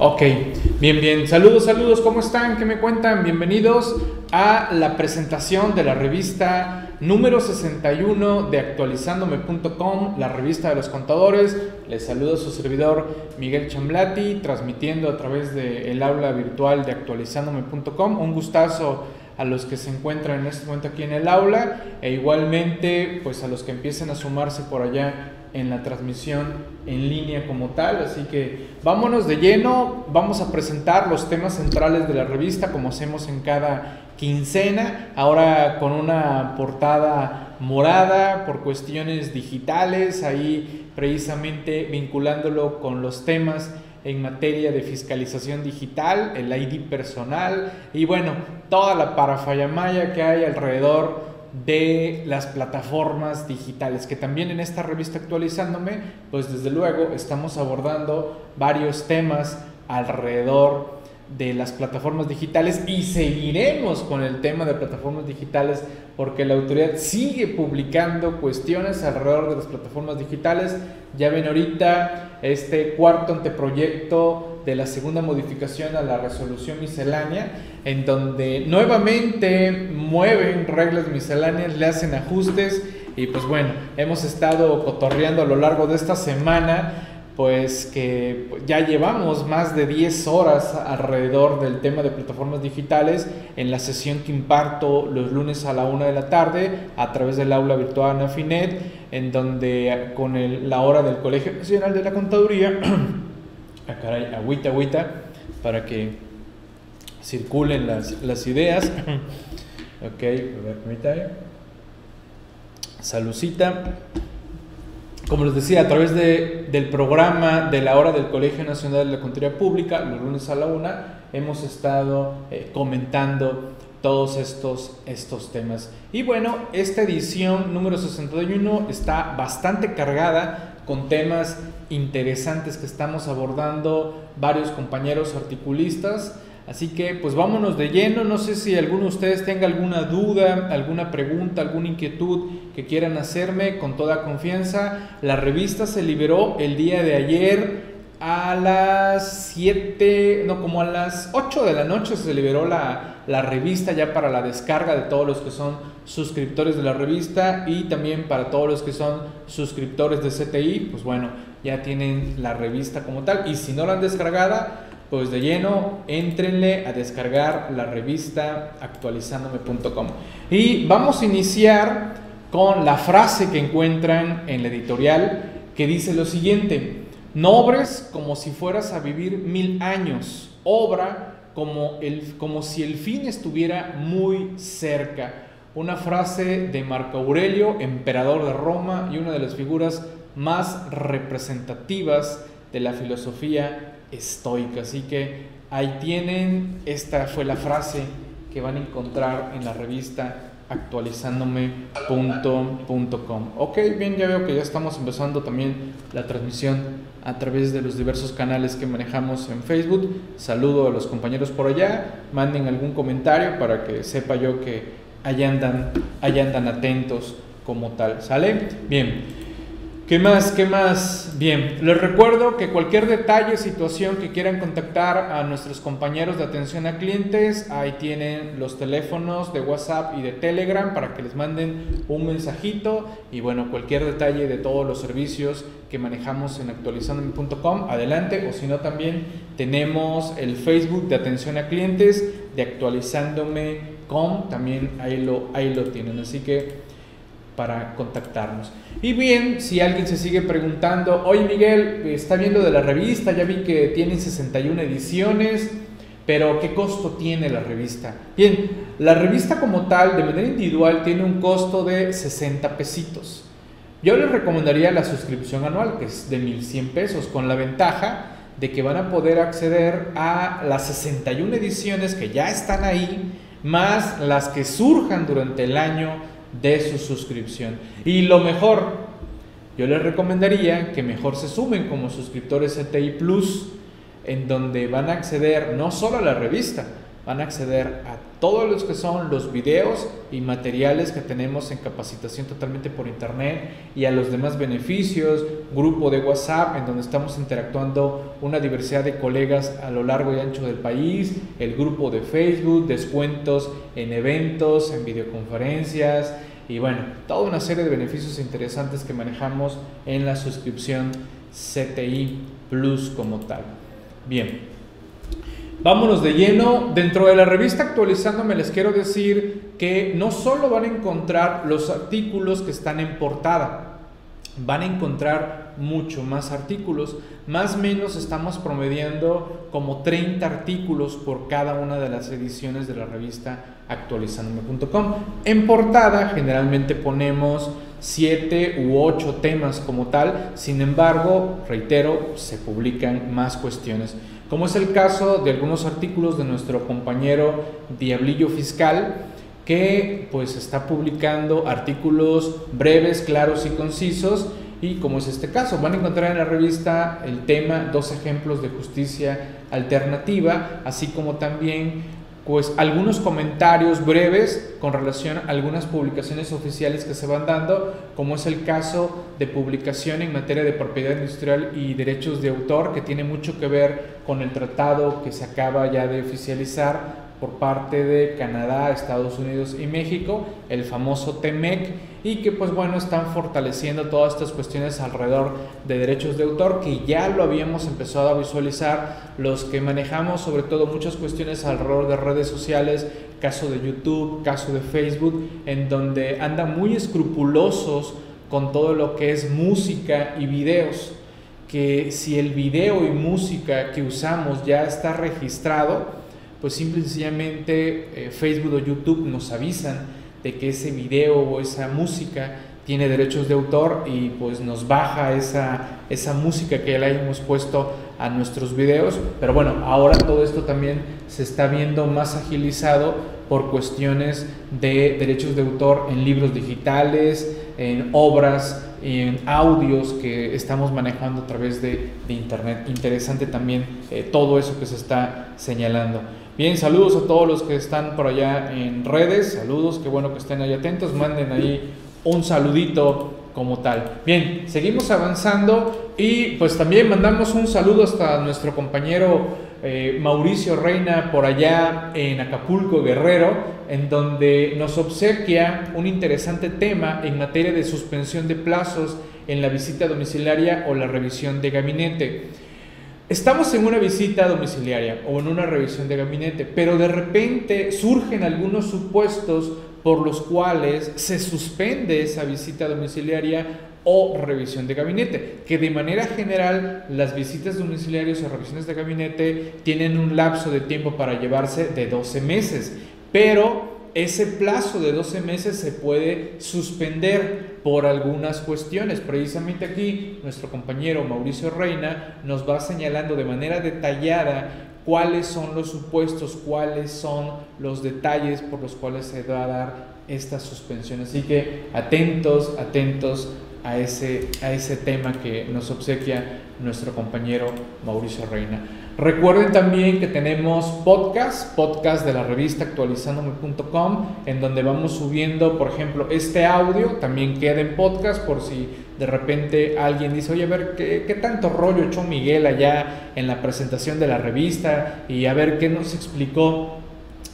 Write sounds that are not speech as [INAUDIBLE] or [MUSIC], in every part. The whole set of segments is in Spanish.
Ok, bien, bien. Saludos, saludos, ¿cómo están? ¿Qué me cuentan? Bienvenidos a la presentación de la revista número 61 de actualizandome.com, la revista de los contadores. Les saludo a su servidor Miguel Chamblati, transmitiendo a través del aula virtual de actualizandome.com. Un gustazo a los que se encuentran en este momento aquí en el aula e igualmente pues a los que empiecen a sumarse por allá en la transmisión en línea como tal. Así que vámonos de lleno, vamos a presentar los temas centrales de la revista como hacemos en cada quincena, ahora con una portada morada por cuestiones digitales, ahí precisamente vinculándolo con los temas en materia de fiscalización digital, el ID personal y bueno, toda la parafayamaya que hay alrededor de las plataformas digitales, que también en esta revista actualizándome, pues desde luego estamos abordando varios temas alrededor de las plataformas digitales y seguiremos con el tema de plataformas digitales porque la autoridad sigue publicando cuestiones alrededor de las plataformas digitales. Ya ven ahorita este cuarto anteproyecto de la segunda modificación a la resolución miscelánea, en donde nuevamente mueven reglas misceláneas, le hacen ajustes y pues bueno, hemos estado cotorreando a lo largo de esta semana pues que ya llevamos más de 10 horas alrededor del tema de plataformas digitales en la sesión que imparto los lunes a la una de la tarde a través del aula virtual Anafinet, en donde con la hora del Colegio Nacional de la Contaduría, [CLEARS THROAT] acá hay agüita, agüita, para que circulen las, las ideas. [LAUGHS] ok, permítame. Salucita como les decía, a través de, del programa de la hora del Colegio Nacional de la Contaduría Pública, los lunes a la una, hemos estado eh, comentando todos estos, estos temas. Y bueno, esta edición número 61 está bastante cargada con temas interesantes que estamos abordando varios compañeros articulistas. Así que pues vámonos de lleno. No sé si alguno de ustedes tenga alguna duda, alguna pregunta, alguna inquietud que quieran hacerme con toda confianza. La revista se liberó el día de ayer a las 7, no, como a las 8 de la noche se liberó la, la, revista ya para la descarga de todos los que son suscriptores de la revista y también para todos los que son suscriptores de CTI, pues bueno, ya tienen la revista como tal y si no la han descargada, pues de lleno, entrenle a descargar la revista actualizandome.com. Y vamos a iniciar con la frase que encuentran en la editorial que dice lo siguiente, no obres como si fueras a vivir mil años, obra como, el, como si el fin estuviera muy cerca. Una frase de Marco Aurelio, emperador de Roma y una de las figuras más representativas de la filosofía estoica. Así que ahí tienen, esta fue la frase que van a encontrar en la revista actualizándome.com. Ok, bien, ya veo que ya estamos empezando también la transmisión a través de los diversos canales que manejamos en Facebook. Saludo a los compañeros por allá, manden algún comentario para que sepa yo que allá andan, allá andan atentos como tal. ¿Sale? Bien. ¿Qué más? ¿Qué más? Bien, les recuerdo que cualquier detalle, situación que quieran contactar a nuestros compañeros de atención a clientes, ahí tienen los teléfonos de WhatsApp y de Telegram para que les manden un mensajito y bueno, cualquier detalle de todos los servicios que manejamos en actualizandome.com, adelante, o si no también tenemos el Facebook de atención a clientes de actualizandome.com, también ahí lo, ahí lo tienen, así que para contactarnos. Y bien, si alguien se sigue preguntando, oye Miguel, está viendo de la revista, ya vi que tienen 61 ediciones, pero ¿qué costo tiene la revista? Bien, la revista como tal, de manera individual, tiene un costo de 60 pesitos. Yo les recomendaría la suscripción anual, que es de 1100 pesos, con la ventaja de que van a poder acceder a las 61 ediciones que ya están ahí, más las que surjan durante el año de su suscripción. Y lo mejor, yo les recomendaría que mejor se sumen como suscriptores CTI Plus, en donde van a acceder no solo a la revista, van a acceder a todos los que son los videos y materiales que tenemos en capacitación totalmente por internet y a los demás beneficios, grupo de WhatsApp en donde estamos interactuando una diversidad de colegas a lo largo y ancho del país, el grupo de Facebook, descuentos en eventos, en videoconferencias y bueno, toda una serie de beneficios interesantes que manejamos en la suscripción CTI Plus como tal. Bien, Vámonos de lleno. Dentro de la revista Actualizándome les quiero decir que no solo van a encontrar los artículos que están en portada, van a encontrar mucho más artículos. Más o menos estamos promediando como 30 artículos por cada una de las ediciones de la revista actualizándome.com. En portada generalmente ponemos 7 u 8 temas como tal, sin embargo, reitero, se publican más cuestiones como es el caso de algunos artículos de nuestro compañero Diablillo Fiscal, que pues está publicando artículos breves, claros y concisos, y como es este caso, van a encontrar en la revista el tema Dos ejemplos de justicia alternativa, así como también pues algunos comentarios breves con relación a algunas publicaciones oficiales que se van dando, como es el caso de publicación en materia de propiedad industrial y derechos de autor, que tiene mucho que ver con el tratado que se acaba ya de oficializar por parte de Canadá, Estados Unidos y México, el famoso TEMEC, y que pues bueno están fortaleciendo todas estas cuestiones alrededor de derechos de autor que ya lo habíamos empezado a visualizar los que manejamos sobre todo muchas cuestiones alrededor de redes sociales, caso de YouTube, caso de Facebook, en donde andan muy escrupulosos con todo lo que es música y videos que si el video y música que usamos ya está registrado, pues simple y sencillamente eh, Facebook o YouTube nos avisan de que ese video o esa música tiene derechos de autor y pues nos baja esa, esa música que le hemos puesto a nuestros videos. Pero bueno, ahora todo esto también se está viendo más agilizado por cuestiones de derechos de autor en libros digitales, en obras, en audios que estamos manejando a través de, Internet. Interesante también eh, todo eso que se está señalando. Bien, saludos a todos los que están por allá en redes, saludos, qué bueno que estén ahí atentos, manden ahí un saludito como tal. Bien, seguimos avanzando y pues también mandamos un saludo hasta nuestro compañero eh, Mauricio Reina por allá en Acapulco, Guerrero, en donde nos obsequia un interesante tema en materia de suspensión de plazos en la visita domiciliaria o la revisión de gabinete. Estamos en una visita domiciliaria o en una revisión de gabinete, pero de repente surgen algunos supuestos por los cuales se suspende esa visita domiciliaria o revisión de gabinete, que de manera general las visitas domiciliarias o revisiones de gabinete tienen un lapso de tiempo para llevarse de 12 meses, pero ese plazo de 12 meses se puede suspender por algunas cuestiones. Precisamente aquí nuestro compañero Mauricio Reina nos va señalando de manera detallada cuáles son los supuestos, cuáles son los detalles por los cuales se va a dar esta suspensión. Así que atentos, atentos a ese, a ese tema que nos obsequia nuestro compañero Mauricio Reina. Recuerden también que tenemos podcast, podcast de la revista actualizándome.com, en donde vamos subiendo, por ejemplo, este audio, también queda en podcast por si de repente alguien dice, oye, a ver, ¿qué, qué tanto rollo echó Miguel allá en la presentación de la revista? Y a ver qué nos explicó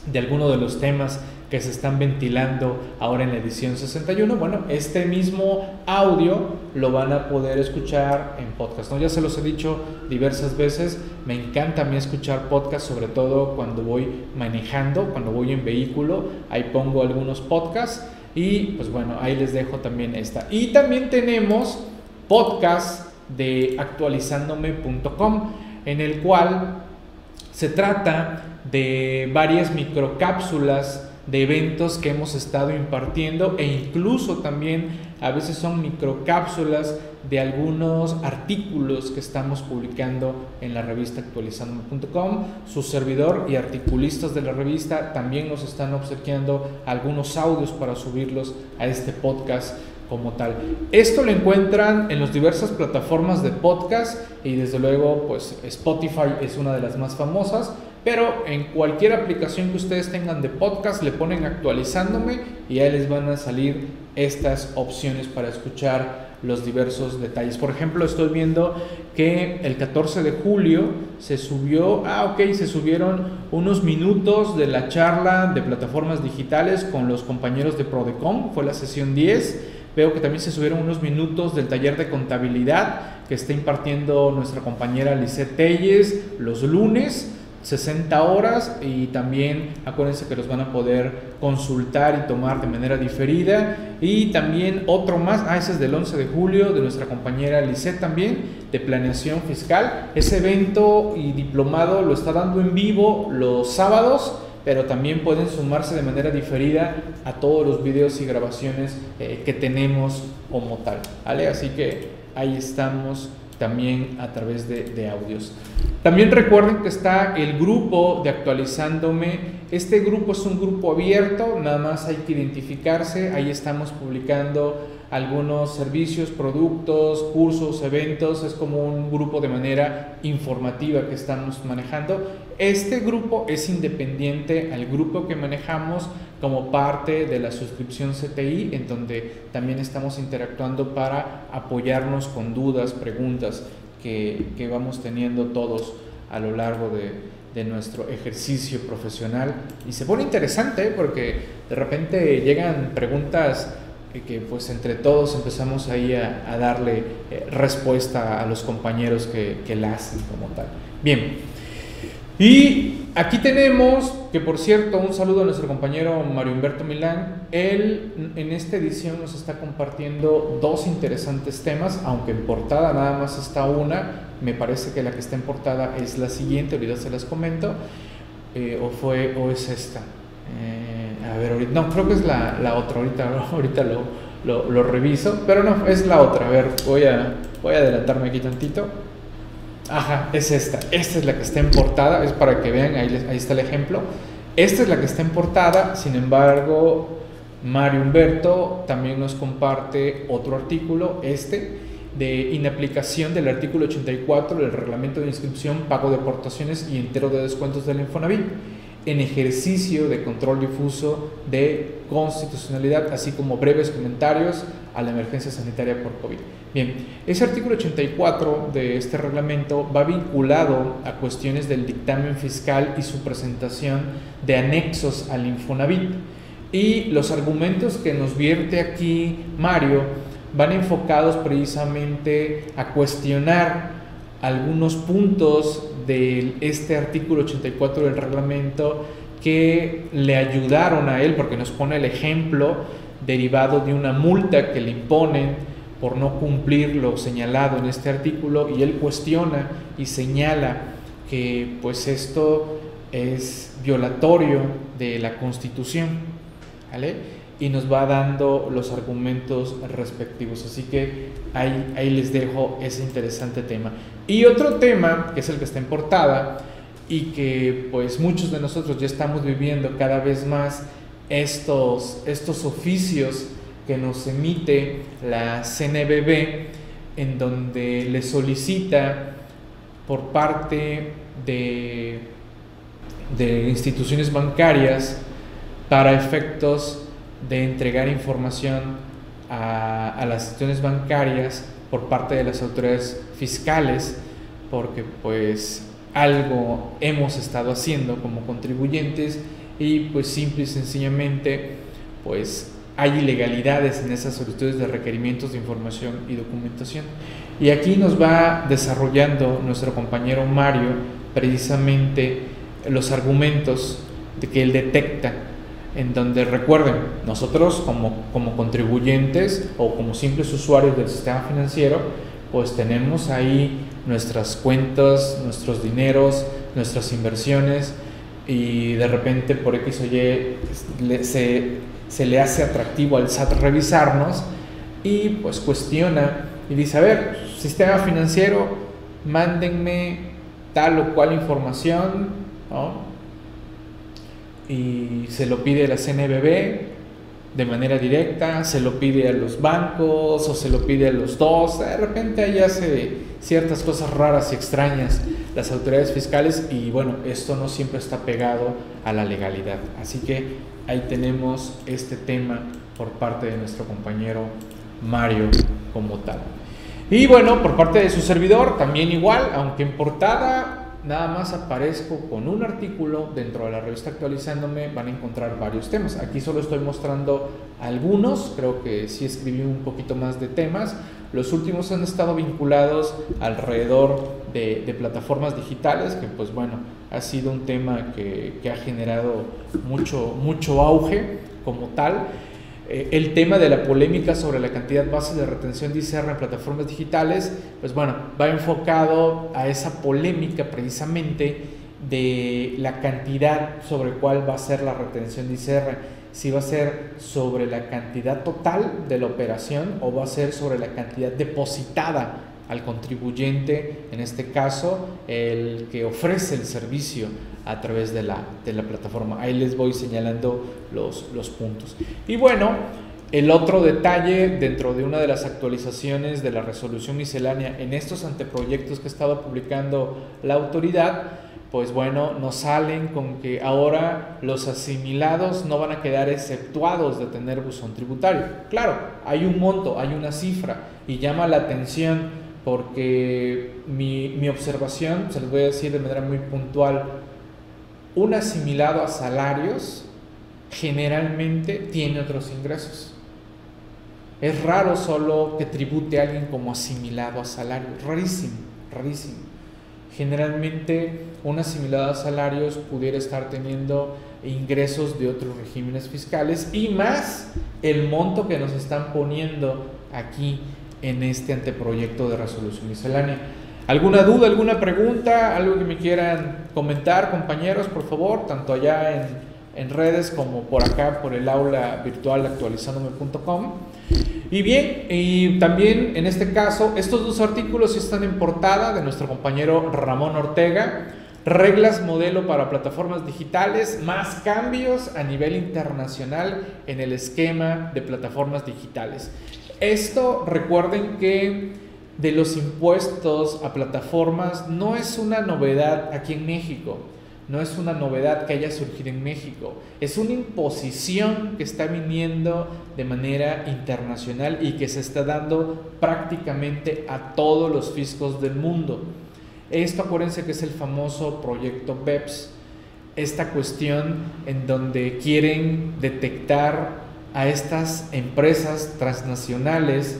de alguno de los temas que se están ventilando ahora en la edición 61. Bueno, este mismo audio lo van a poder escuchar en podcast. ¿no? Ya se los he dicho diversas veces, me encanta a mí escuchar podcast, sobre todo cuando voy manejando, cuando voy en vehículo, ahí pongo algunos podcasts y pues bueno, ahí les dejo también esta. Y también tenemos podcast de actualizándome.com en el cual se trata de varias microcápsulas de eventos que hemos estado impartiendo e incluso también a veces son microcápsulas de algunos artículos que estamos publicando en la revista actualizandome.com. Su servidor y articulistas de la revista también nos están obsequiando algunos audios para subirlos a este podcast como tal. Esto lo encuentran en las diversas plataformas de podcast y desde luego pues Spotify es una de las más famosas, pero en cualquier aplicación que ustedes tengan de podcast le ponen actualizándome y ahí les van a salir estas opciones para escuchar los diversos detalles. Por ejemplo, estoy viendo que el 14 de julio se subió, ah, ok, se subieron unos minutos de la charla de plataformas digitales con los compañeros de Prodecom, fue la sesión 10. Veo que también se subieron unos minutos del taller de contabilidad que está impartiendo nuestra compañera Lisette Telles los lunes. 60 horas y también acuérdense que los van a poder consultar y tomar de manera diferida y también otro más, ah ese es del 11 de julio de nuestra compañera Lisette también de planeación fiscal ese evento y diplomado lo está dando en vivo los sábados pero también pueden sumarse de manera diferida a todos los videos y grabaciones eh, que tenemos como tal. Así que ahí estamos también a través de, audios. También recuerden que está el grupo de actualizándome. Este grupo es un grupo abierto, nada más hay que identificarse. Ahí estamos publicando algunos servicios, productos, cursos, eventos. Es como un grupo de manera informativa que estamos manejando. Este grupo es independiente al grupo que manejamos como parte de la suscripción CTI, en donde también estamos interactuando para apoyarnos con dudas, preguntas que, que vamos teniendo todos a lo largo de, de nuestro ejercicio profesional. Y se pone interesante ¿eh? porque de repente llegan preguntas que pues entre todos empezamos ahí a, darle eh, respuesta a los compañeros que, que la hacen como tal. Bien, y aquí tenemos, que por cierto, un saludo a nuestro compañero Mario Humberto Milán. Él en esta edición nos está compartiendo dos interesantes temas, aunque en portada nada más está una. Me parece que la que está en portada es la siguiente, ahorita se las comento. Eh, o fue, o es esta. Eh, a ver, ahorita, no, creo que es la, la otra, ahorita, [LAUGHS] ahorita lo, lo, lo, reviso, pero no, es la otra. A ver, voy a, voy a adelantarme aquí tantito. Ajá, es esta. Esta es la que está en portada, es para que vean, ahí, está el ejemplo. Esta es la que está en portada, sin embargo, Mario Humberto también nos comparte otro artículo, este, de inaplicación del artículo 84 del reglamento de inscripción, pago de aportaciones y entero de descuentos del Infonavit en ejercicio de control difuso de constitucionalidad, así como breves comentarios a la emergencia sanitaria por COVID. Bien, ese artículo 84 de este reglamento va vinculado a cuestiones del dictamen fiscal y su presentación de anexos al Infonavit. Y los argumentos que nos vierte aquí Mario van enfocados precisamente a cuestionar algunos puntos de este artículo 84 del reglamento que le ayudaron a él, porque nos pone el ejemplo derivado de una multa que le imponen por no cumplir lo señalado en este artículo y él cuestiona y señala que pues esto es violatorio de la Constitución, Y nos va dando los argumentos respectivos. Así que ahí, ahí les dejo ese interesante tema. Y otro tema, que es el que está en portada, y que pues muchos de nosotros ya estamos viviendo cada vez más estos, estos oficios que nos emite la CNBB, en donde le solicita por parte de, de instituciones bancarias para efectos de entregar información a, a las instituciones bancarias por parte de las autoridades fiscales, porque pues algo hemos estado haciendo como contribuyentes y pues simple y sencillamente pues hay ilegalidades en esas solicitudes de requerimientos de información y documentación. Y aquí nos va desarrollando nuestro compañero Mario precisamente los argumentos de que él detecta en donde recuerden, nosotros como, como contribuyentes o como simples usuarios del sistema financiero, pues tenemos ahí nuestras cuentas, nuestros dineros, nuestras inversiones y de repente por X o Y se, se le hace atractivo al SAT revisarnos y pues cuestiona y dice, a ver, sistema financiero, mándenme tal o cual información, y se lo pide la CNBB de manera directa, se lo pide a los bancos o se lo pide a los dos, de repente ahí hace ciertas cosas raras y extrañas las autoridades fiscales y bueno, esto no siempre está pegado a la legalidad. Así que ahí tenemos este tema por parte de nuestro compañero Mario como tal. Y bueno, por parte de su servidor también igual, aunque en portada nada más aparezco con un artículo dentro de la revista actualizándome, van a encontrar varios temas. Aquí solo estoy mostrando algunos, creo que sí escribí un poquito más de temas. Los últimos han estado vinculados alrededor de, plataformas digitales, que pues bueno, ha sido un tema que, que ha generado mucho, mucho auge como tal. Eh, el tema de la polémica sobre la cantidad base de retención de ICR en plataformas digitales, pues bueno, va enfocado a esa polémica precisamente de la cantidad sobre cuál va a ser la retención de ICR, si va a ser sobre la cantidad total de la operación o va a ser sobre la cantidad depositada al contribuyente, en este caso el que ofrece el servicio a través de la, de la plataforma. Ahí les voy señalando los, los puntos. Y bueno, el otro detalle dentro de una de las actualizaciones de la resolución miscelánea en estos anteproyectos que ha estado publicando la autoridad, pues bueno, nos salen con que ahora los asimilados no van a quedar exceptuados de tener buzón tributario. Claro, hay un monto, hay una cifra y llama la atención porque mi, observación, se los voy a decir de manera muy puntual, un asimilado a salarios generalmente tiene otros ingresos. Es raro solo que tribute a alguien como asimilado a salarios. Rarísimo, rarísimo. Generalmente un asimilado a salarios pudiera estar teniendo ingresos de otros regímenes fiscales y más el monto que nos están poniendo aquí en este anteproyecto de resolución miscelánea. ¿Alguna duda, alguna pregunta, algo que me quieran comentar, compañeros, por favor, tanto allá en, en redes como por acá, por el aula virtual actualizándome.com? Y bien, y también en este caso, estos dos artículos están en portada de nuestro compañero Ramón Ortega. Reglas modelo para plataformas digitales, más cambios a nivel internacional en el esquema de plataformas digitales. Esto recuerden que de los impuestos a plataformas no es una novedad aquí en México, no es una novedad que haya surgido en México, es una imposición que está viniendo de manera internacional y que se está dando prácticamente a todos los fiscos del mundo. Esto acuérdense que es el famoso proyecto BEPS, esta cuestión en donde quieren detectar a estas empresas transnacionales,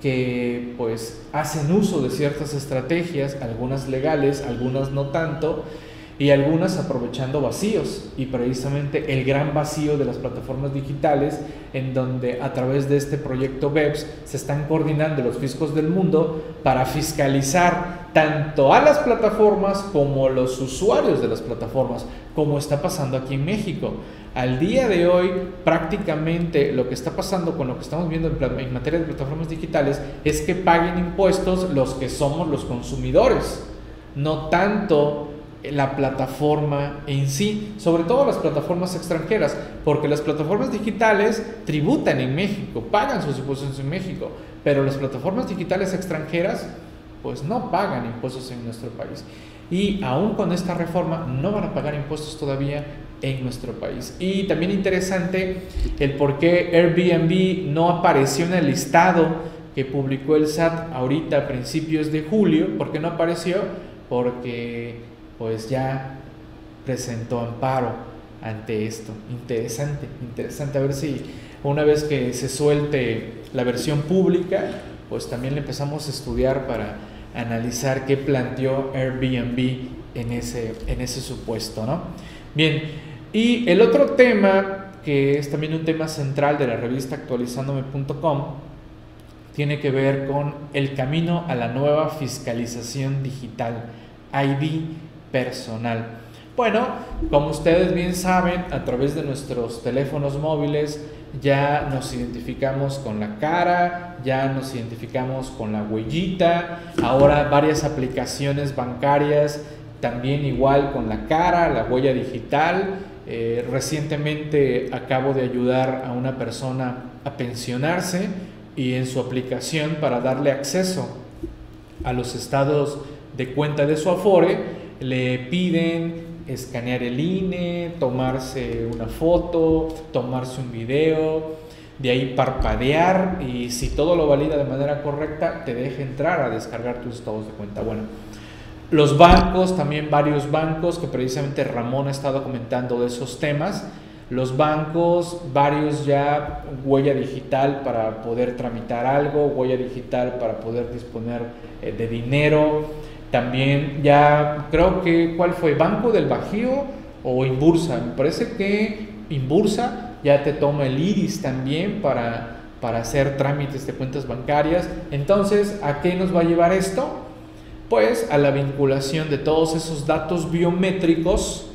que pues hacen uso de ciertas estrategias, algunas legales, algunas no tanto, y algunas aprovechando vacíos y precisamente el gran vacío de las plataformas digitales en donde a través de este proyecto BEPS se están coordinando los fiscos del mundo para fiscalizar tanto a las plataformas como a los usuarios de las plataformas, como está pasando aquí en México. Al día de hoy, prácticamente lo que está pasando con lo que estamos viendo en, materia de plataformas digitales es que paguen impuestos los que somos los consumidores, no tanto la plataforma en sí, sobre todo las plataformas extranjeras, porque las plataformas digitales tributan en México, pagan sus impuestos en México, pero las plataformas digitales extranjeras pues no pagan impuestos en nuestro país. Y aún con esta reforma no van a pagar impuestos todavía en nuestro país. Y también interesante el por qué Airbnb no apareció en el listado que publicó el SAT ahorita a principios de julio. ¿Por qué no apareció? Porque pues ya presentó amparo ante esto. Interesante, interesante. A ver si una vez que se suelte la versión pública, pues también le empezamos a estudiar para analizar qué planteó Airbnb en ese, en ese supuesto, ¿no? Bien, y el otro tema, que es también un tema central de la revista actualizándome.com, tiene que ver con el camino a la nueva fiscalización digital, ID personal. Bueno, como ustedes bien saben, a través de nuestros teléfonos móviles ya nos identificamos con la cara, ya nos identificamos con la huellita, ahora varias aplicaciones bancarias también igual con la cara, la huella digital. Eh, recientemente acabo de ayudar a una persona a pensionarse y en su aplicación para darle acceso a los estados de cuenta de su Afore, le piden escanear el INE, tomarse una foto, tomarse un video, de ahí parpadear y si todo lo valida de manera correcta, te deja entrar a descargar tus estados de cuenta. Bueno, los bancos, también varios bancos, que precisamente Ramón ha estado comentando de esos temas, los bancos, varios ya huella digital para poder tramitar algo, huella digital para poder disponer eh, de dinero. También ya creo que, ¿cuál fue? Banco del Bajío o Inbursa. Me parece que Inbursa ya te toma el iris también para, para hacer trámites de cuentas bancarias. Entonces, ¿a qué nos va a llevar esto? Pues a la vinculación de todos esos datos biométricos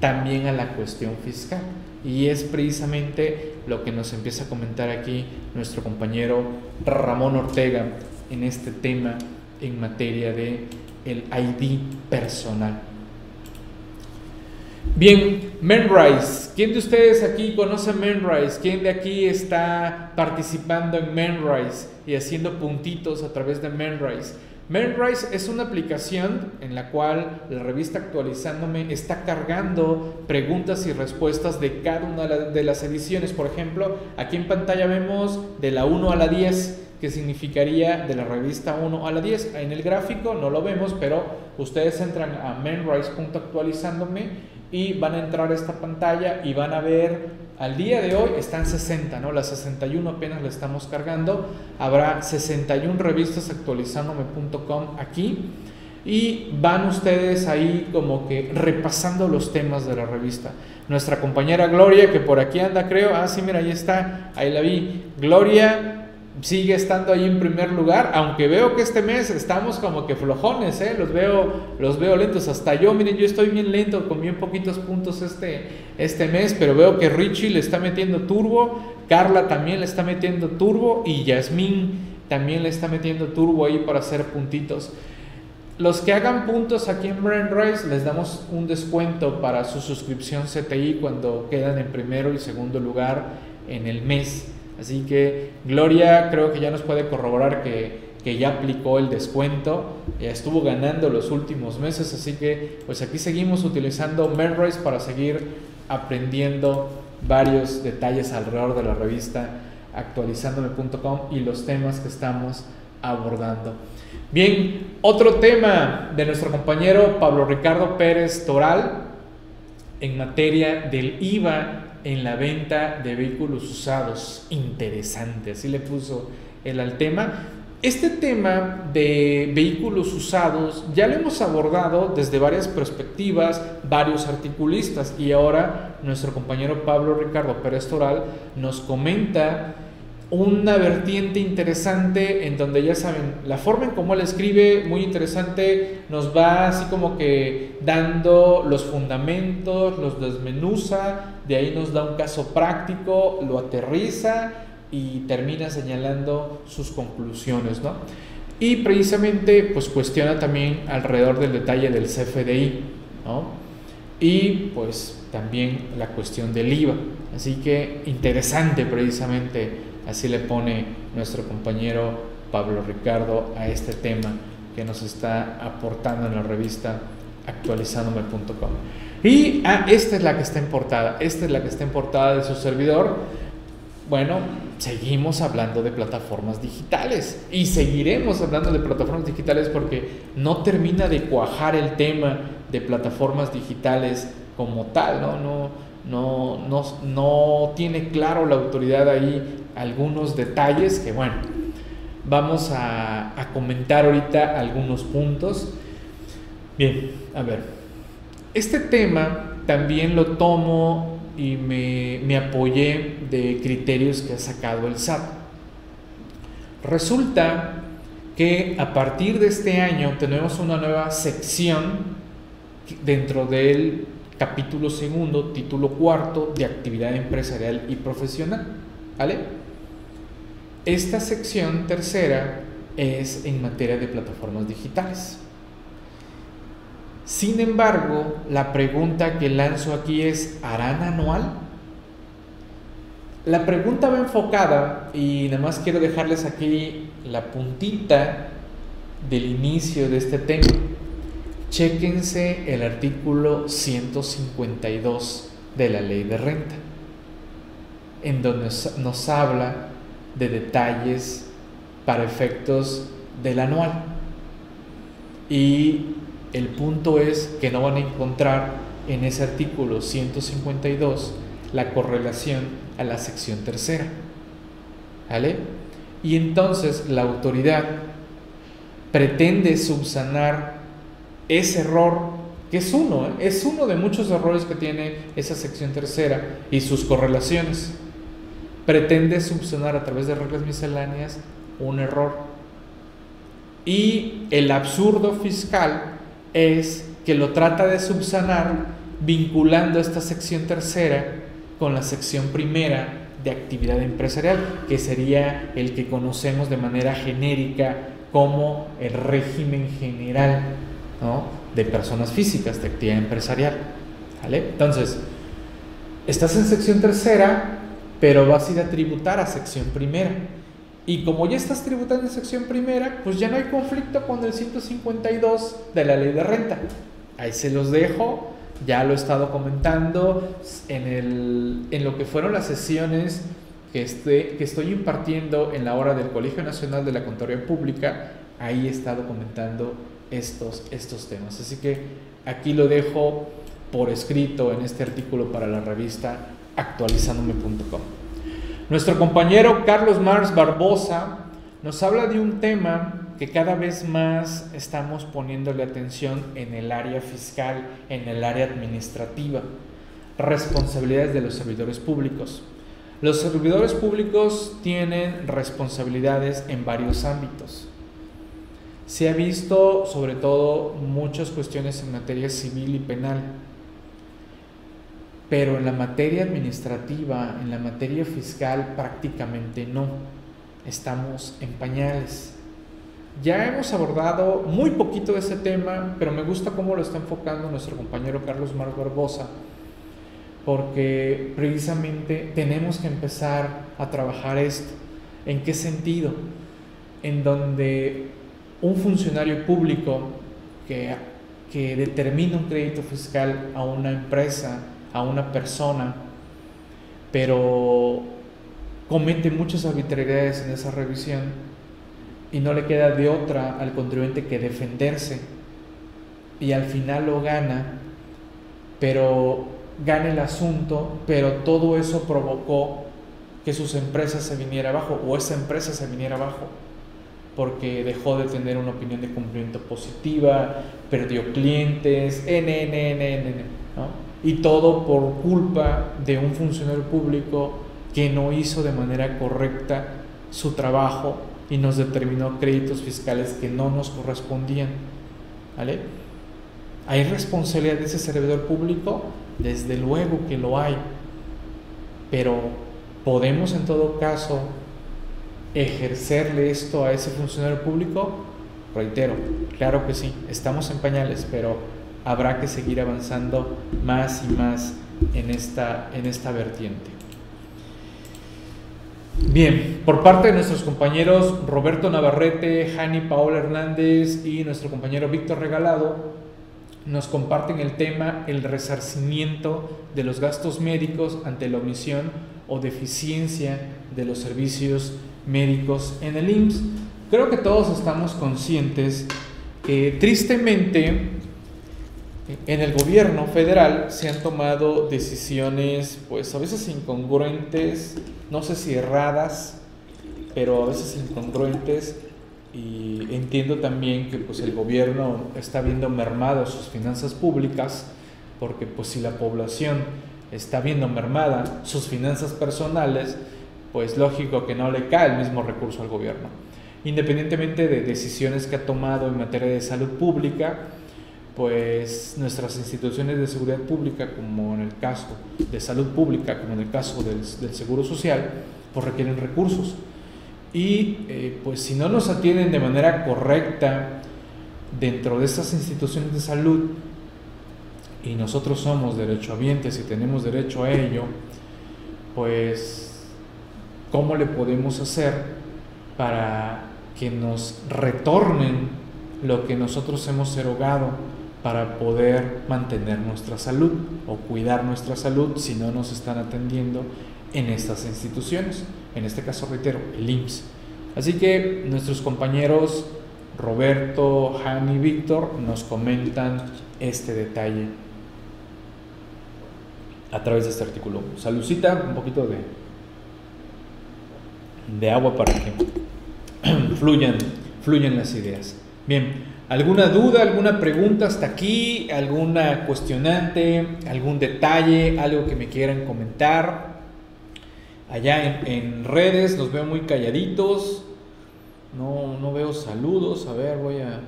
también a la cuestión fiscal. Y es precisamente lo que nos empieza a comentar aquí nuestro compañero Ramón Ortega en este tema en materia de el ID personal. Bien, Menrise. ¿Quién de ustedes aquí conoce Menrise? ¿Quién de aquí está participando en Menrise y haciendo puntitos a través de Menrise? Menrise es una aplicación en la cual la revista Actualizándome está cargando preguntas y respuestas de cada una de las ediciones. Por ejemplo, aquí en pantalla vemos de la 1 a la 10, que significaría de la revista 1 a la 10. En el gráfico no lo vemos, pero ustedes entran a menrise.actualizándome y van a entrar a esta pantalla y van a ver al día de hoy están 60, ¿no? Las 61 apenas la estamos cargando. Habrá 61 revistas actualizándome.com aquí. Y van ustedes ahí como que repasando los temas de la revista. Nuestra compañera Gloria, que por aquí anda, creo. Ah, sí, mira, ahí está. Ahí la vi. Gloria sigue estando ahí en primer lugar, aunque veo que este mes estamos como que flojones, ¿eh? los, veo, los veo lentos, hasta yo, miren, yo estoy bien lento, con bien poquitos puntos este, este mes, pero veo que Richie le está metiendo turbo, Carla también le está metiendo turbo y Yasmín también le está metiendo turbo ahí para hacer puntitos. Los que hagan puntos aquí en Brand Rise les damos un descuento para su suscripción CTI cuando quedan en primero y segundo lugar en el mes. Así que Gloria creo que ya nos puede corroborar que, ya aplicó el descuento, ya estuvo ganando los últimos meses, así que pues aquí seguimos utilizando Menrise para seguir aprendiendo varios detalles alrededor de la revista actualizandome.com y los temas que estamos abordando. Bien, otro tema de nuestro compañero Pablo Ricardo Pérez Toral en materia del IVA en la venta de vehículos usados. Interesante, así le puso él al tema. Este tema de vehículos usados ya lo hemos abordado desde varias perspectivas, varios articulistas, y ahora nuestro compañero Pablo Ricardo Pérez Toral nos comenta una vertiente interesante en donde ya saben, la forma en cómo él escribe, muy interesante, nos va así como que dando los fundamentos, los desmenuza, de ahí nos da un caso práctico, lo aterriza y termina señalando sus conclusiones, ¿no? Y precisamente pues cuestiona también alrededor del detalle del CFDI, ¿no? Y pues también la cuestión del IVA. Así que interesante precisamente Así le pone nuestro compañero Pablo Ricardo a este tema que nos está aportando en la revista actualizandome.com. Y ah, esta es la que está en portada, esta es la que está en portada de su servidor. Bueno, seguimos hablando de plataformas digitales y seguiremos hablando de plataformas digitales porque no termina de cuajar el tema de plataformas digitales como tal, ¿no? No, no, no, no tiene claro la autoridad ahí algunos detalles que, bueno, vamos a, comentar ahorita algunos puntos. Bien, a ver, este tema también lo tomo y me, me apoyé de criterios que ha sacado el SAT. Resulta que a partir de este año tenemos una nueva sección dentro del capítulo segundo, título cuarto de actividad empresarial y profesional. ¿Vale? Esta sección tercera es en materia de plataformas digitales. Sin embargo, la pregunta que lanzo aquí es, ¿harán anual? La pregunta va enfocada, y nada más quiero dejarles aquí la puntita del inicio de este tema Chéquense el artículo 152 de la ley de renta, en donde nos habla de detalles para efectos del anual. Y el punto es que no van a encontrar en ese artículo 152 la correlación a la sección tercera. ¿Vale? Y entonces la autoridad pretende subsanar ese error, que es uno, ¿eh? es uno de muchos errores que tiene esa sección tercera y sus correlaciones. Pretende subsanar a través de reglas misceláneas un error. Y el absurdo fiscal es que lo trata de subsanar vinculando esta sección tercera con la sección primera de actividad empresarial, que sería el que conocemos de manera genérica como el régimen general de personas físicas de actividad empresarial. Entonces, estás en sección tercera, pero vas a ir a tributar a sección primera. Y como ya estás tributando en sección primera, pues ya no hay conflicto con el 152 de la ley de renta. Ahí se los dejo, ya lo he estado comentando en, el, en lo que fueron las sesiones que, este, que estoy impartiendo en la hora del Colegio Nacional de la Contaduría Pública. Ahí he estado comentando estos, estos temas. Así que aquí lo dejo por escrito en este artículo para la revista actualizandome.com. Nuestro compañero Carlos Mars Barbosa nos habla de un tema que cada vez más estamos poniéndole atención en el área fiscal, en el área administrativa, responsabilidades de los servidores públicos. Los servidores públicos tienen responsabilidades en varios ámbitos. Se ha visto sobre todo muchas cuestiones en materia civil y penal pero en la materia administrativa, en la materia fiscal prácticamente no. Estamos en pañales. Ya hemos abordado muy poquito de ese tema, pero me gusta cómo lo está enfocando nuestro compañero Carlos Mar Barbosa, porque precisamente tenemos que empezar a trabajar esto. ¿En qué sentido? En donde un funcionario público que, que determina un crédito fiscal a una empresa, a una persona, pero comete muchas arbitrariedades en esa revisión y no le queda de otra al contribuyente que defenderse y al final lo gana, pero gana el asunto, pero todo eso provocó que sus empresas se viniera abajo o esa empresa se viniera abajo porque dejó de tener una opinión de cumplimiento positiva, perdió clientes, n, n, n, n, ¿no? Y todo por culpa de un funcionario público que no hizo de manera correcta su trabajo y nos determinó créditos fiscales que no nos correspondían. ¿Vale? ¿Hay responsabilidad de ese servidor público? Desde luego que lo hay, pero podemos en todo caso ejercerle esto a ese funcionario público? Reitero, claro que sí, estamos en pañales, pero habrá que seguir avanzando más y más en esta, en esta vertiente. Bien, por parte de nuestros compañeros Roberto Navarrete, Jani Paola Hernández y nuestro compañero Víctor Regalado, nos comparten el tema el resarcimiento de los gastos médicos ante la omisión o deficiencia de los servicios médicos en el IMSS. Creo que todos estamos conscientes que tristemente en el gobierno federal se han tomado decisiones, pues a veces incongruentes, no sé si erradas, pero a veces incongruentes. Y entiendo también que pues el gobierno está viendo mermado sus finanzas públicas, porque pues si la población está viendo mermada sus finanzas personales, pues lógico que no le cae el mismo recurso al gobierno. Independientemente de decisiones que ha tomado en materia de salud pública, pues nuestras instituciones de seguridad pública, como en el caso de salud pública, como en el caso del, Seguro Social, pues requieren recursos. Y eh, pues si no nos atienden de manera correcta dentro de estas instituciones de salud, y nosotros somos derechohabientes y tenemos derecho a ello, pues ¿cómo le podemos hacer para que nos retornen lo que nosotros hemos erogado para poder mantener nuestra salud o cuidar nuestra salud si no nos están atendiendo en estas instituciones. En este caso, reitero, el IMSS. Así que nuestros compañeros Roberto, Han y Víctor nos comentan este detalle a través de este artículo. Salucita, un poquito de, de agua para que [CLEARS THROAT] fluyan, fluyan las ideas. Bien, ¿alguna duda, alguna pregunta hasta aquí? ¿Alguna cuestionante? ¿Algún detalle? ¿Algo que me quieran comentar? Allá en, redes los veo muy calladitos. No, no veo saludos. A ver, voy a,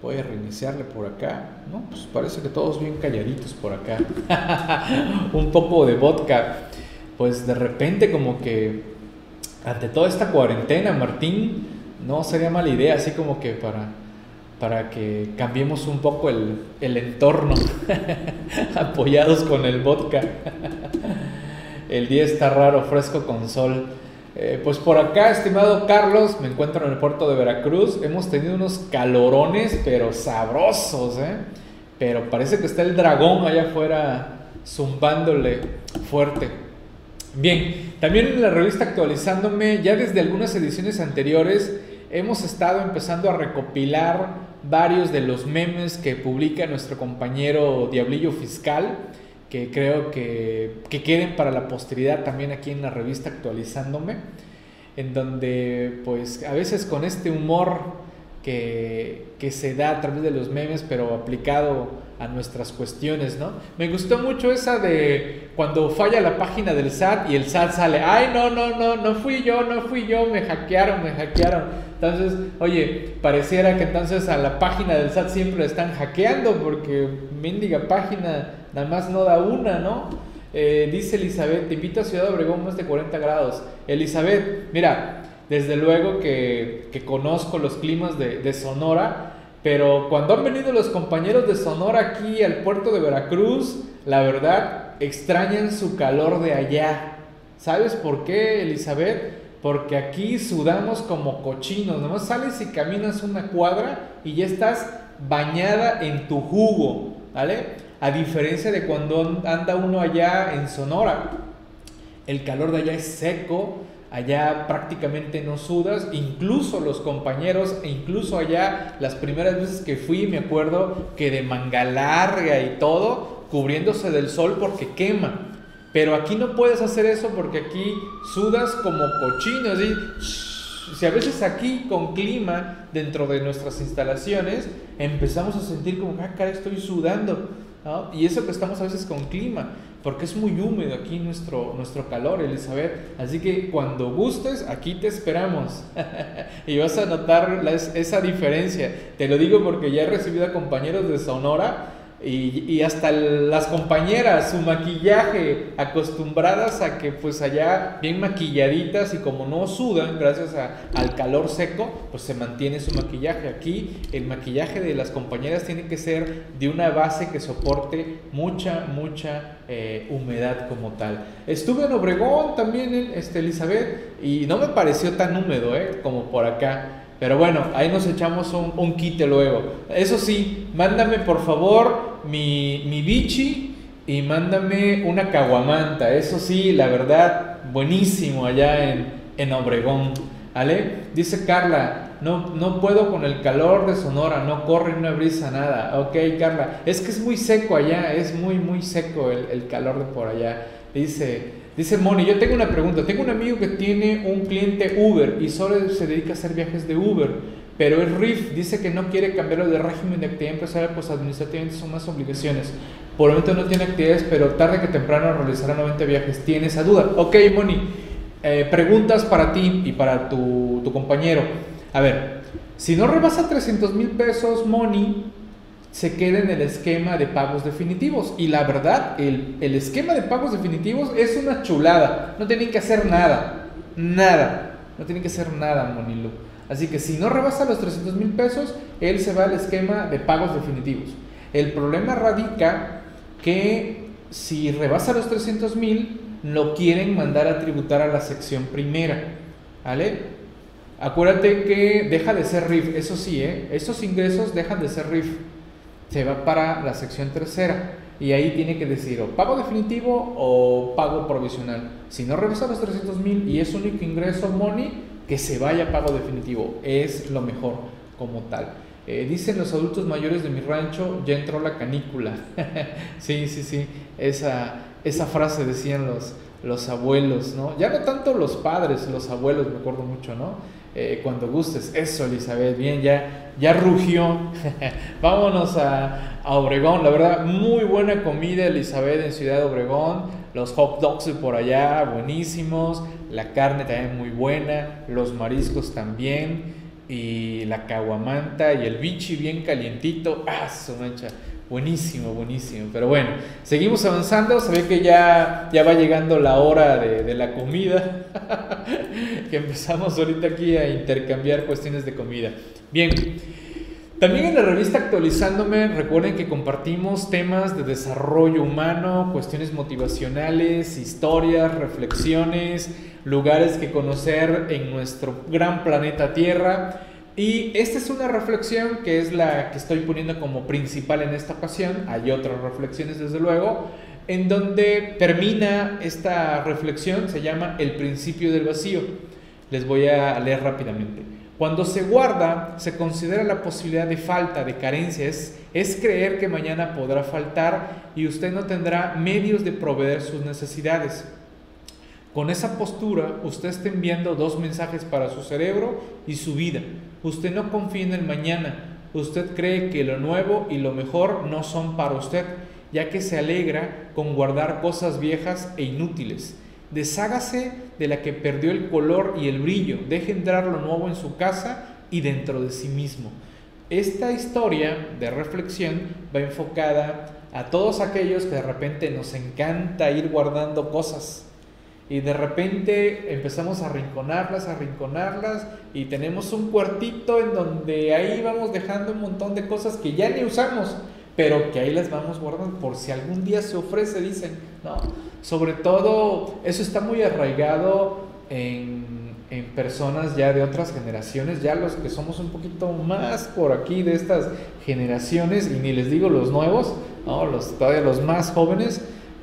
voy a reiniciarle por acá. No, pues parece que todos bien calladitos por acá. [LAUGHS] Un poco de vodka. Pues de repente como que ante toda esta cuarentena, Martín, no sería mala idea, así como que para, para que cambiemos un poco el, el entorno, [LAUGHS] apoyados con el vodka. [LAUGHS] el día está raro, fresco con sol. Eh, pues por acá, estimado Carlos, me encuentro en el puerto de Veracruz. Hemos tenido unos calorones, pero sabrosos, ¿eh? Pero parece que está el dragón allá afuera zumbándole fuerte. Bien, también en la revista actualizándome, ya desde algunas ediciones anteriores, hemos estado empezando a recopilar varios de los memes que publica nuestro compañero Diablillo Fiscal que creo que, que queden para la posteridad también aquí en la revista actualizándome, en donde pues a veces con este humor que, que, se da a través de los memes, pero aplicado a nuestras cuestiones, ¿no? Me gustó mucho esa de cuando falla la página del SAT y el SAT sale, ay, no, no, no, no fui yo, no fui yo, me hackearon, me hackearon. Entonces, oye, pareciera que entonces a la página del SAT siempre están hackeando porque mendiga página nada más no da una, ¿no? Eh, dice Elizabeth, te invito a Ciudad Obregón más de 40 grados. Elizabeth, mira, desde luego que, conozco los climas de, de, Sonora, pero cuando han venido los compañeros de Sonora aquí al puerto de Veracruz, la verdad, extrañan su calor de allá. ¿Sabes por qué, Elizabeth? Porque aquí sudamos como cochinos, nomás sales y caminas una cuadra y ya estás bañada en tu jugo, ¿vale? A diferencia de cuando anda uno allá en Sonora, el calor de allá es seco, allá prácticamente no sudas, incluso los compañeros, e incluso allá las primeras veces que fui, me acuerdo que de manga larga y todo, cubriéndose del sol porque quema. Pero aquí no puedes hacer eso porque aquí sudas como cochinos. Si a veces aquí con clima dentro de nuestras instalaciones empezamos a sentir como, ah, cara, estoy sudando. Y eso que estamos a veces con clima, porque es muy húmedo aquí nuestro, nuestro calor, Elizabeth. Así que cuando gustes, aquí te esperamos. [LAUGHS] y vas a notar esa diferencia. Te lo digo porque ya he recibido a compañeros de Sonora y, hasta las compañeras, su maquillaje, acostumbradas a que pues allá bien maquilladitas y como no sudan gracias al calor seco, pues se mantiene su maquillaje. Aquí el maquillaje de las compañeras tiene que ser de una base que soporte mucha, mucha eh, humedad como tal. Estuve en Obregón también, este, Elizabeth, y no me pareció tan húmedo eh, como por acá. Pero bueno, ahí nos echamos un, un quite luego. Eso sí, mándame por favor mi, mi bichi y mándame una caguamanta. Eso sí, la verdad, buenísimo allá en, en Obregón. ¿Vale? Dice Carla, no, no puedo con el calor de Sonora, no corre una brisa, nada. Ok, Carla, es que es muy seco allá, es muy, muy seco el, el calor de por allá. Dice, Dice Moni, yo tengo una pregunta. Tengo un amigo que tiene un cliente Uber y solo se dedica a hacer viajes de Uber, pero el RIF dice que no quiere cambiarlo de régimen de actividad empresarial, pues administrativamente son más obligaciones. Por el momento no tiene actividades, pero tarde que temprano realizará 90 viajes. ¿Tiene esa duda? Ok, Moni, eh, preguntas para ti y para tu, tu compañero. A ver, si no rebasa 300 mil pesos, Moni, se queda en el esquema de pagos definitivos. Y la verdad, el, el, esquema de pagos definitivos es una chulada. No tienen que hacer nada. Nada. No tienen que hacer nada, Monilo. Así que si no rebasa los 300 mil pesos, él se va al esquema de pagos definitivos. El problema radica que si rebasa los 300 mil, lo quieren mandar a tributar a la sección primera. ¿Vale? Acuérdate que deja de ser RIF, eso sí, ¿eh? esos ingresos dejan de ser RIF se va para la sección tercera y ahí tiene que decir o pago definitivo o pago provisional. Si no revisa los 300 mil y es único ingreso money, que se vaya a pago definitivo. Es lo mejor como tal. Eh, dicen los adultos mayores de mi rancho, ya entró la canícula. [LAUGHS] sí, sí, sí. Esa, esa frase decían los, los abuelos, ¿no? Ya no tanto los padres, los abuelos, me acuerdo mucho, ¿no? Eh, cuando gustes. Eso, Elizabeth, bien, ya, ya rugió. [LAUGHS] Vámonos a, a, Obregón, la verdad, muy buena comida, Elizabeth, en Ciudad Obregón. Los hot dogs por allá, buenísimos. La carne también muy buena. Los mariscos también. Y la caguamanta y el bichi bien calientito. ¡Ah, su mancha! Buenísimo, buenísimo. Pero bueno, seguimos avanzando. Se ve que ya, ya va llegando la hora de, la comida. [LAUGHS] que empezamos ahorita aquí a intercambiar cuestiones de comida. Bien. También en la revista Actualizándome, recuerden que compartimos temas de desarrollo humano, cuestiones motivacionales, historias, reflexiones, lugares que conocer en nuestro gran planeta Tierra. Y esta es una reflexión que es la que estoy poniendo como principal en esta ocasión. Hay otras reflexiones desde luego. En donde termina esta reflexión, se llama el principio del vacío. Les voy a leer rápidamente. Cuando se guarda, se considera la posibilidad de falta, de carencias, es creer que mañana podrá faltar y usted no tendrá medios de proveer sus necesidades. Con esa postura, usted está enviando dos mensajes para su cerebro y su vida. Usted no confía en el mañana. Usted cree que lo nuevo y lo mejor no son para usted, ya que se alegra con guardar cosas viejas e inútiles. Deshágase de la que perdió el color y el brillo. Deje entrar lo nuevo en su casa y dentro de sí mismo. Esta historia de reflexión va enfocada a todos aquellos que de repente nos encanta ir guardando cosas y de repente empezamos a rinconarlas, a rinconarlas y tenemos un cuartito en donde ahí vamos dejando un montón de cosas que ya ni usamos, pero que ahí las vamos guardando por si algún día se ofrece, dicen, ¿no? Sobre todo, eso está muy arraigado en, en personas ya de otras generaciones, ya los que somos un poquito más por aquí de estas generaciones, y ni les digo los nuevos, ¿no? los, todavía los más jóvenes,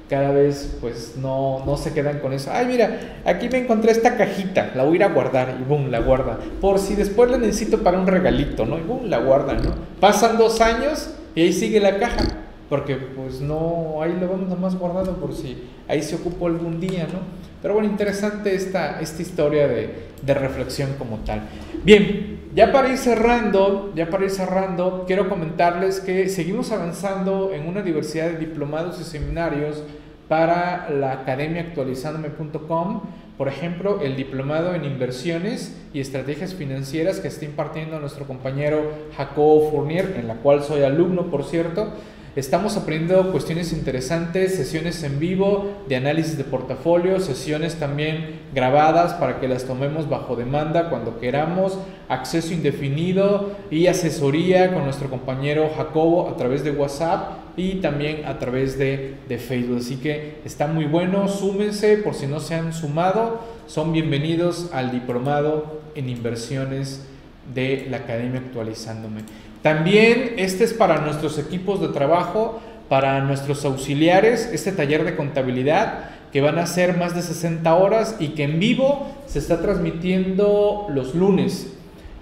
cada vez pues no, no se quedan con eso. Ay, mira, aquí me encontré esta cajita, la voy a ir a guardar y boom, la guarda. Por si después la necesito para un regalito, ¿no? Y boom, la guarda, ¿no? Pasan dos años y ahí sigue la caja, porque pues no, ahí lo vamos nomás guardado por si ahí se ocupó algún día, ¿no? Pero bueno, interesante esta, esta historia de, de reflexión como tal. Bien, ya para ir cerrando, ya para ir cerrando, quiero comentarles que seguimos avanzando en una diversidad de diplomados y seminarios para la academia actualizandome.com. Por ejemplo, el diplomado en inversiones y estrategias financieras que está impartiendo nuestro compañero Jacobo Fournier, en la cual soy alumno, por cierto. Estamos aprendiendo cuestiones interesantes, sesiones en vivo de análisis de portafolio, sesiones también grabadas para que las tomemos bajo demanda cuando queramos, acceso indefinido y asesoría con nuestro compañero Jacobo a través de WhatsApp y también a través de, de Facebook. Así que está muy bueno, súmense por si no se han sumado, son bienvenidos al diplomado en inversiones de la Academia Actualizándome. También este es para nuestros equipos de trabajo, para nuestros auxiliares, este taller de contabilidad que van a ser más de 60 horas y que en vivo se está transmitiendo los lunes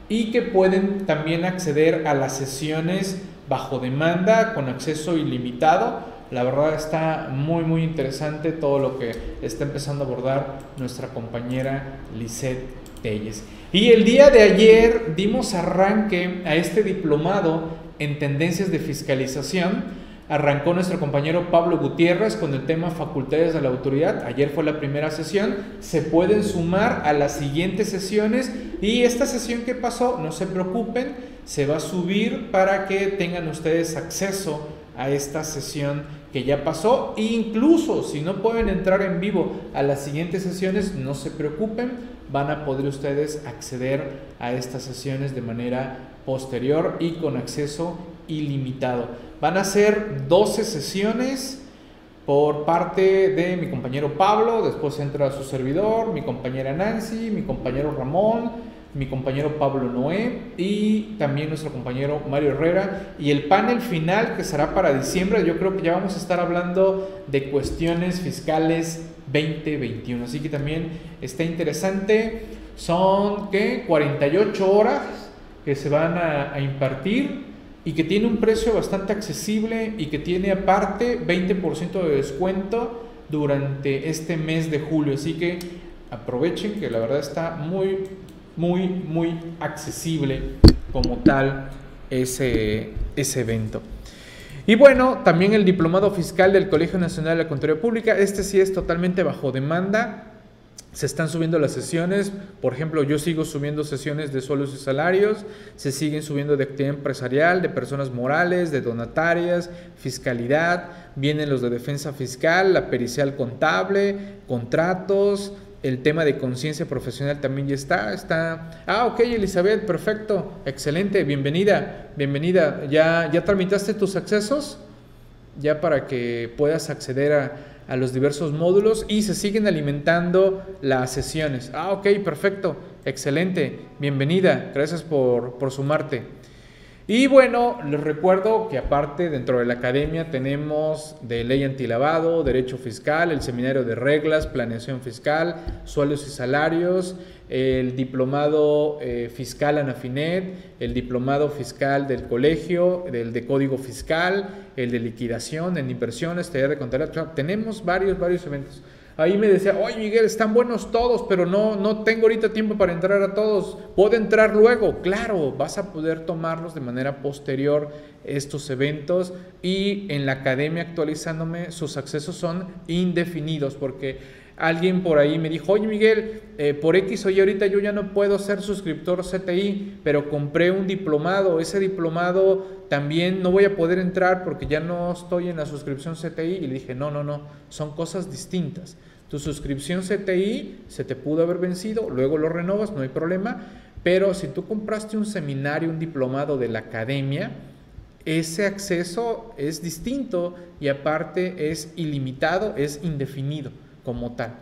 y que pueden también acceder a las sesiones bajo demanda con acceso ilimitado. La verdad está muy muy interesante todo lo que está empezando a abordar nuestra compañera Lisette Telles. Y el día de ayer dimos arranque a este diplomado en tendencias de fiscalización. Arrancó nuestro compañero Pablo Gutiérrez con el tema facultades de la autoridad. Ayer fue la primera sesión. Se pueden sumar a las siguientes sesiones y esta sesión que pasó, no se preocupen, se va a subir para que tengan ustedes acceso a esta sesión que ya pasó. E incluso si no pueden entrar en vivo a las siguientes sesiones, no se preocupen van a poder ustedes acceder a estas sesiones de manera posterior y con acceso ilimitado. Van a ser 12 sesiones por parte de mi compañero Pablo, después entra su servidor, mi compañera Nancy, mi compañero Ramón, mi compañero Pablo Noé y también nuestro compañero Mario Herrera. Y el panel final que será para diciembre, yo creo que ya vamos a estar hablando de cuestiones fiscales 2021. Así que también está interesante. Son, ¿qué? 48 horas que se van a, a impartir y que tiene un precio bastante accesible y que tiene aparte 20% de descuento durante este mes de julio. Así que aprovechen que la verdad está muy, muy, muy accesible como tal ese, ese evento. Y bueno, también el diplomado fiscal del Colegio Nacional de la Contaduría Pública, este sí es totalmente bajo demanda. Se están subiendo las sesiones, por ejemplo, yo sigo subiendo sesiones de suelos y salarios, se siguen subiendo de actividad empresarial, de personas morales, de donatarias, fiscalidad, vienen los de defensa fiscal, la pericial contable, contratos, el tema de conciencia profesional también ya está, está. Ah, ok, Elizabeth, perfecto, excelente, bienvenida, bienvenida. ¿Ya, ya tramitaste tus accesos? Ya para que puedas acceder a, los diversos módulos y se siguen alimentando las sesiones. Ah, ok, perfecto, excelente, bienvenida, gracias por, por sumarte. Y bueno, les recuerdo que aparte dentro de la academia tenemos de ley antilavado, derecho fiscal, el seminario de reglas, planeación fiscal, sueldos y salarios, el diplomado eh, fiscal Anafinet, el diplomado fiscal del colegio, el de código fiscal, el de liquidación, en inversiones, taller de contabilidad. tenemos varios, varios eventos. Ahí me decía, oye Miguel, están buenos todos, pero no, no tengo ahorita tiempo para entrar a todos. ¿Puedo entrar luego? Claro, vas a poder tomarlos de manera posterior estos eventos y en la academia actualizándome sus accesos son indefinidos porque alguien por ahí me dijo, oye Miguel, eh, por X o Y ahorita yo ya no puedo ser suscriptor CTI, pero compré un diplomado, ese diplomado también no voy a poder entrar porque ya no estoy en la suscripción CTI y le dije, no, no, no, son cosas distintas. Tu suscripción CTI se te pudo haber vencido, luego lo renovas, no hay problema, pero si tú compraste un seminario, un diplomado de la academia, ese acceso es distinto y aparte es ilimitado, es indefinido como tal.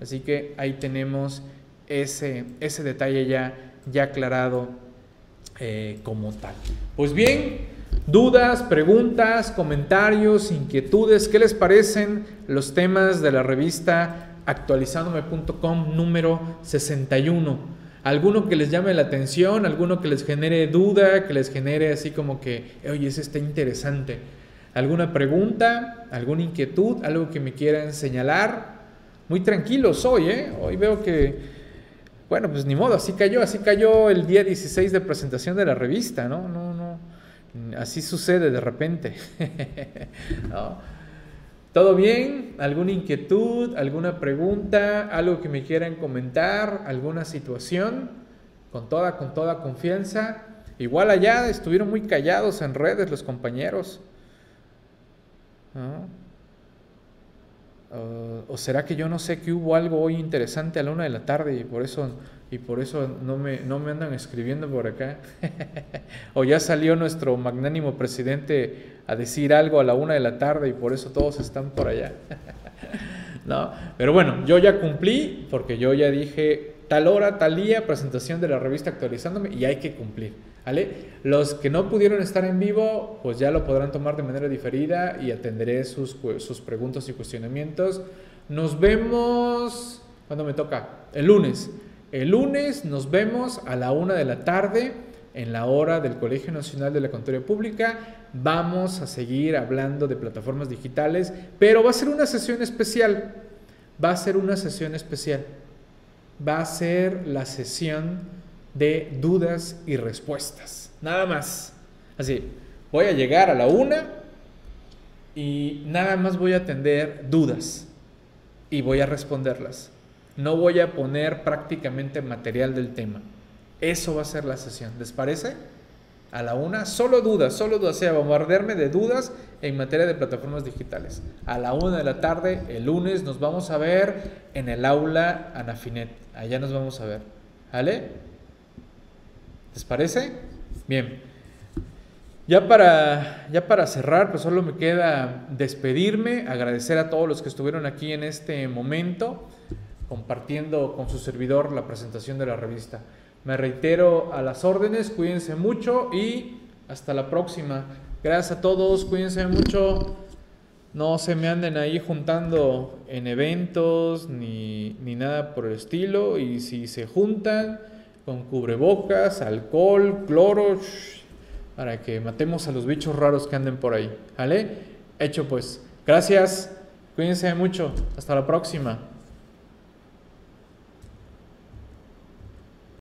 Así que ahí tenemos ese, ese detalle ya, ya aclarado eh, como tal. Pues bien, Dudas, preguntas, comentarios, inquietudes, ¿qué les parecen los temas de la revista actualizandome.com número 61? ¿Alguno que les llame la atención? ¿Alguno que les genere duda? ¿Que les genere así como que, oye, ese está interesante? ¿Alguna pregunta? ¿Alguna inquietud? ¿Algo que me quieran señalar? Muy tranquilo soy, ¿eh? Hoy veo que, bueno, pues ni modo, así cayó, así cayó el día 16 de presentación de la revista, ¿no? No, Así sucede de repente. [LAUGHS] ¿Todo bien? ¿Alguna inquietud? ¿Alguna pregunta? ¿Algo que me quieran comentar? ¿Alguna situación? Con toda, con toda confianza. Igual allá estuvieron muy callados en redes los compañeros. ¿O será que yo no sé que hubo algo hoy interesante a la una de la tarde y por eso y por eso no me, no me andan escribiendo por acá. [LAUGHS] o ya salió nuestro magnánimo presidente a decir algo a la una de la tarde y por eso todos están por allá. [LAUGHS] no, pero bueno, yo ya cumplí porque yo ya dije tal hora, tal día, presentación de la revista actualizándome y hay que cumplir. ¿vale? Los que no pudieron estar en vivo, pues ya lo podrán tomar de manera diferida y atenderé sus, sus preguntas y cuestionamientos. Nos vemos, cuando me toca? El lunes. El lunes nos vemos a la una de la tarde en la hora del Colegio Nacional de la Contaduría Pública. Vamos a seguir hablando de plataformas digitales, pero va a ser una sesión especial. Va a ser una sesión especial. Va a ser la sesión de dudas y respuestas. Nada más. Así, voy a llegar a la una y nada más voy a atender dudas y voy a responderlas. No voy a poner prácticamente material del tema. Eso va a ser la sesión. ¿Les parece? A la una, solo dudas, solo dudas, o sea, bombardearme de dudas en materia de plataformas digitales. A la una de la tarde, el lunes, nos vamos a ver en el aula Anafinet. Allá nos vamos a ver. ¿Vale? ¿Les parece? Bien. Ya para, ya para cerrar, pues solo me queda despedirme, agradecer a todos los que estuvieron aquí en este momento compartiendo con su servidor la presentación de la revista. Me reitero a las órdenes, cuídense mucho y hasta la próxima. Gracias a todos, cuídense mucho. No se me anden ahí juntando en eventos ni, ni nada por el estilo. Y si se juntan con cubrebocas, alcohol, cloro, para que matemos a los bichos raros que anden por ahí. ¿Vale? Hecho pues. Gracias. Cuídense mucho. Hasta la próxima.